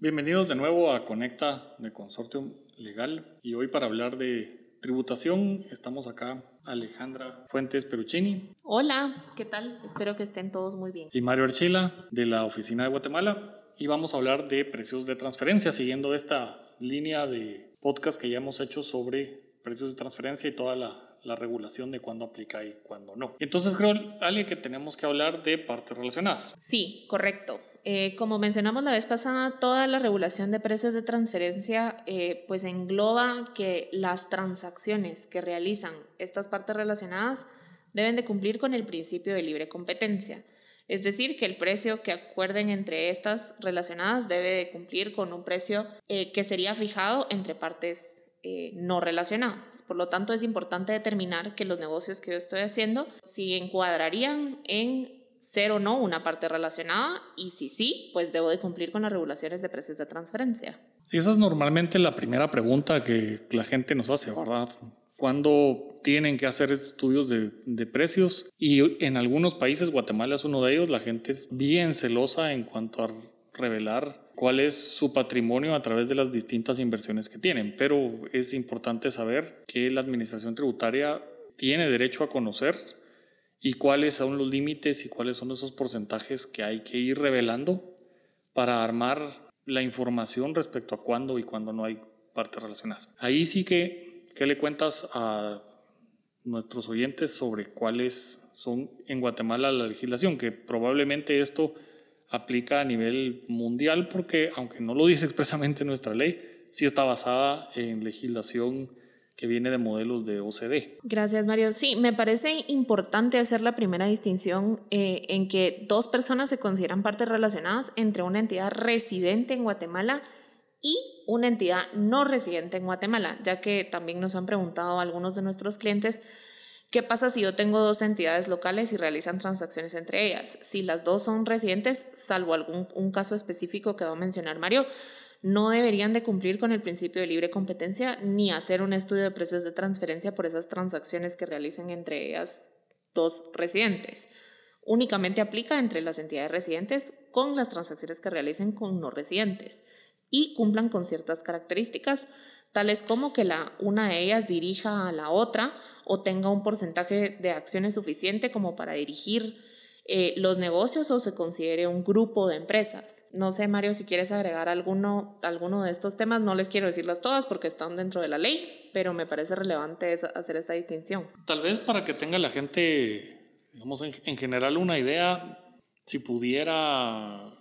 Bienvenidos de nuevo a Conecta de Consortium Legal y hoy para hablar de tributación estamos acá Alejandra Fuentes Peruccini. Hola, ¿qué tal? Espero que estén todos muy bien. Y Mario Archila de la Oficina de Guatemala y vamos a hablar de precios de transferencia siguiendo esta línea de podcast que ya hemos hecho sobre precios de transferencia y toda la, regulación de cuándo aplica y cuándo no. Entonces creo, Ale, que tenemos que hablar de partes relacionadas. Sí, correcto. Eh, como mencionamos la vez pasada, toda la regulación de precios de transferencia eh, pues engloba que las transacciones que realizan estas partes relacionadas deben de cumplir con el principio de libre competencia. Es decir, que el precio que acuerden entre estas relacionadas debe de cumplir con un precio eh, que sería fijado entre partes eh, no relacionadas. Por lo tanto, es importante determinar que los negocios que yo estoy haciendo si encuadrarían en ser o no una parte relacionada y si sí, pues debo de cumplir con las regulaciones de precios de transferencia. Esa es normalmente la primera pregunta que la gente nos hace, ¿verdad? Cuando tienen que hacer estudios de, de, precios y en algunos países, Guatemala es uno de ellos, la gente es bien celosa en cuanto a revelar cuál es su patrimonio a través de las distintas inversiones que tienen, pero es importante saber que la administración tributaria tiene derecho a conocer y cuáles son los límites y cuáles son esos porcentajes que hay que ir revelando para armar la información respecto a cuándo y cuándo no hay partes relacionadas. Ahí sí que, ¿qué le cuentas a nuestros oyentes sobre cuáles son en Guatemala la legislación? Que probablemente esto aplica a nivel mundial porque, aunque no lo dice expresamente nuestra ley, sí está basada en legislación que viene de modelos de OCDE. Gracias, Mario. Sí, me parece importante hacer la primera distinción eh, en que dos personas se consideran partes relacionadas entre una entidad residente en Guatemala y una entidad no residente en Guatemala, ya que también nos han preguntado algunos de nuestros clientes ¿Qué pasa si yo tengo dos entidades locales y realizan transacciones entre ellas? Si las dos son residentes, salvo algún un caso específico que va a mencionar Mario, no deberían de cumplir con el principio de libre competencia ni hacer un estudio de precios de transferencia por esas transacciones que realicen entre ellas dos residentes. Únicamente aplica entre las entidades residentes con las transacciones que realicen con no residentes y cumplan con ciertas características tales como que la, una de ellas dirija a la otra o tenga un porcentaje de acciones suficiente como para dirigir eh, los negocios o se considere un grupo de empresas. No sé, Mario, si quieres agregar alguno, alguno de estos temas, no les quiero decirlas todas porque están dentro de la ley, pero me parece relevante hacer esta distinción. Tal vez para que tenga la gente, digamos, en general una idea, si pudiera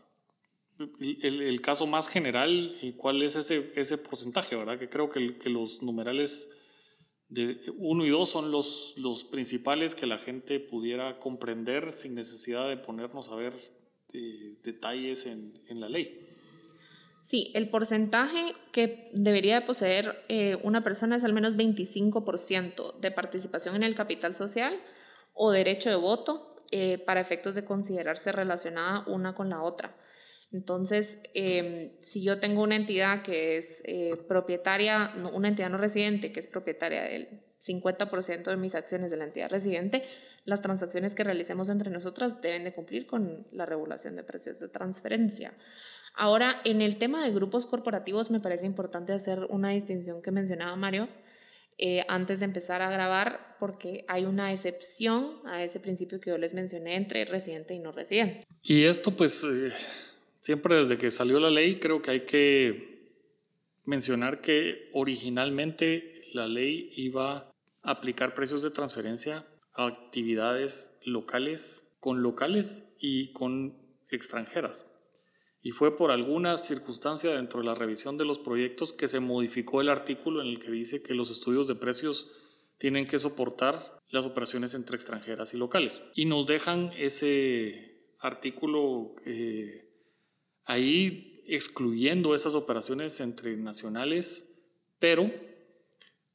el, caso más general y cuál es ese, ese porcentaje, ¿verdad? Que creo que, que los numerales 1 y 2 son los, los principales que la gente pudiera comprender sin necesidad de ponernos a ver eh, detalles en, en, la ley. Sí, el porcentaje que debería poseer eh, una persona es al menos 25% de participación en el capital social o derecho de voto eh, para efectos de considerarse relacionada una con la otra. Entonces, em, si yo tengo una entidad que es eh, propietaria, una entidad no residente que es propietaria del 50% de mis acciones de la entidad residente, las transacciones que realicemos entre nosotras deben de cumplir con la regulación de precios de transferencia. Ahora, en el tema de grupos corporativos me parece importante hacer una distinción que mencionaba Mario eh, antes de empezar a grabar porque hay una excepción a ese principio que yo les mencioné entre residente y no residente. Y esto pues... Eh, Siempre desde que salió la ley creo que hay que mencionar que originalmente la ley iba a aplicar precios de transferencia a actividades locales con locales y con extranjeras. Y fue por alguna circunstancia dentro de la revisión de los proyectos que se modificó el artículo en el que dice que los estudios de precios tienen que soportar las operaciones entre extranjeras y locales. Y nos dejan ese artículo eh, ahí excluyendo esas operaciones entre nacionales, pero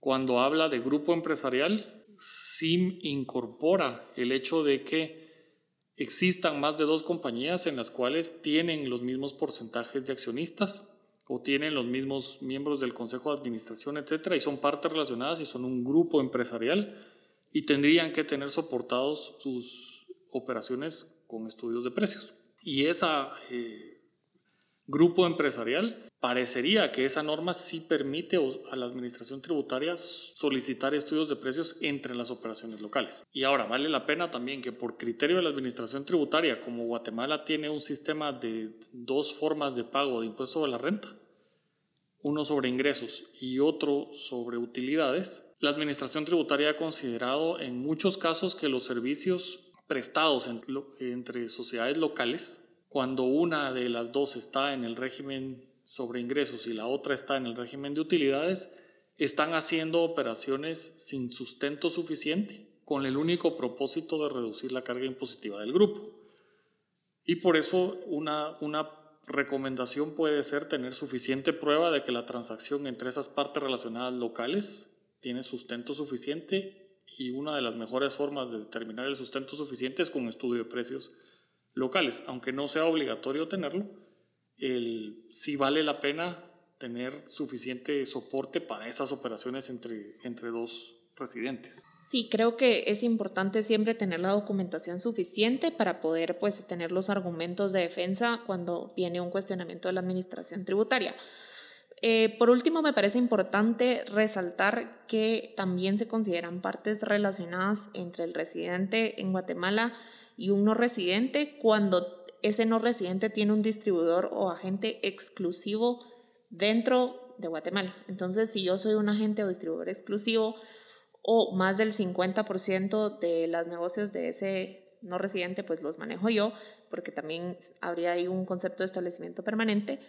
cuando habla de grupo empresarial, sí incorpora el hecho de que existan más de dos compañías en las cuales tienen los mismos porcentajes de accionistas o tienen los mismos miembros del consejo de administración, etcétera, y son partes relacionadas y son un grupo empresarial y tendrían que tener soportados sus operaciones con estudios de precios. Y esa eh, grupo empresarial, parecería que esa norma sí permite a la administración tributaria solicitar estudios de precios entre las operaciones locales. Y ahora vale la pena también que por criterio de la administración tributaria, como Guatemala tiene un sistema de dos formas de pago de impuesto sobre la renta, uno sobre ingresos y otro sobre utilidades, la administración tributaria ha considerado en muchos casos que los servicios prestados entre sociedades locales, cuando una de las dos está en el régimen sobre ingresos y la otra está en el régimen de utilidades, están haciendo operaciones sin sustento suficiente, con el único propósito de reducir la carga impositiva del grupo. Y por eso una, una recomendación puede ser tener suficiente prueba de que la transacción entre esas partes relacionadas locales tiene sustento suficiente y una de las mejores formas de determinar el sustento suficiente es con estudio de precios locales, aunque no sea obligatorio tenerlo, el, sí vale la pena tener suficiente soporte para esas operaciones entre, entre dos residentes. Sí, creo que es importante siempre tener la documentación suficiente para poder pues, tener los argumentos de defensa cuando viene un cuestionamiento de la administración tributaria. Eh, por último, me parece importante resaltar que también se consideran partes relacionadas entre el residente en Guatemala y un no residente cuando ese no residente tiene un distribuidor o agente exclusivo dentro de Guatemala. Entonces, si yo soy un agente o distribuidor exclusivo o más del 50% de los negocios de ese no residente, pues los manejo yo, porque también habría ahí un concepto de establecimiento permanente.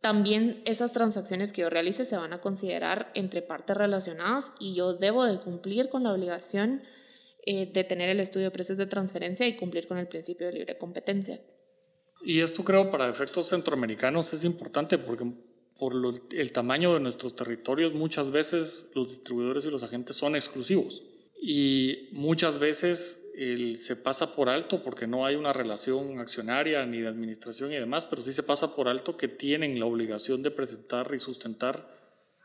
También esas transacciones que yo realice se van a considerar entre partes relacionadas y yo debo de cumplir con la obligación eh, de tener el estudio de precios de transferencia y cumplir con el principio de libre competencia. Y esto creo para efectos centroamericanos es importante porque por el tamaño de nuestros territorios muchas veces los distribuidores y los agentes son exclusivos y muchas veces se pasa por alto porque no hay una relación accionaria ni de administración y demás, pero sí se pasa por alto que tienen la obligación de presentar y sustentar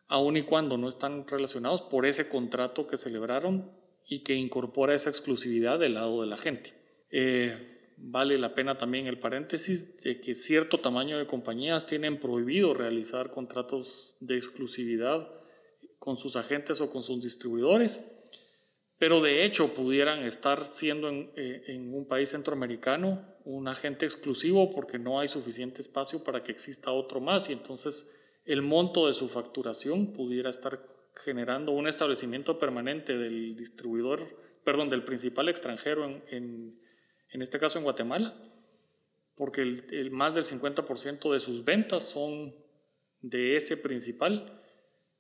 aun y cuando no están relacionados por ese contrato que celebraron y que incorpora esa exclusividad del lado de la gente. Eh, vale la pena también el paréntesis de que cierto tamaño de compañías tienen prohibido realizar contratos de exclusividad con sus agentes o con sus distribuidores, pero de hecho pudieran estar siendo en, eh, en un país centroamericano un agente exclusivo porque no hay suficiente espacio para que exista otro más y entonces el monto de su facturación pudiera estar generando un establecimiento permanente del distribuidor, perdón, del principal extranjero en, en, este caso en Guatemala, porque el, más del 50% de sus ventas son de ese principal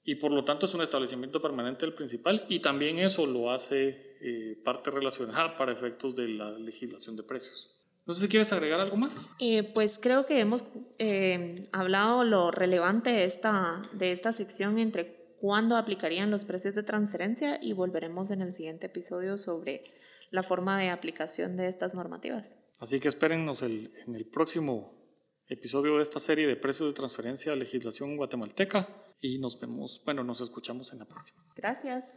y por lo tanto es un establecimiento permanente del principal y también eso lo hace eh, parte relacionada para efectos de la legislación de precios. No sé si quieres agregar algo más. Eh, pues creo que hemos eh, hablado lo relevante de esta, de esta sección entre cuándo aplicarían los precios de transferencia y volveremos en el siguiente episodio sobre la forma de aplicación de estas normativas. Así que espérennos el, en el próximo episodio de esta serie de precios de transferencia a legislación guatemalteca y nos vemos, bueno, nos escuchamos en la próxima. Gracias.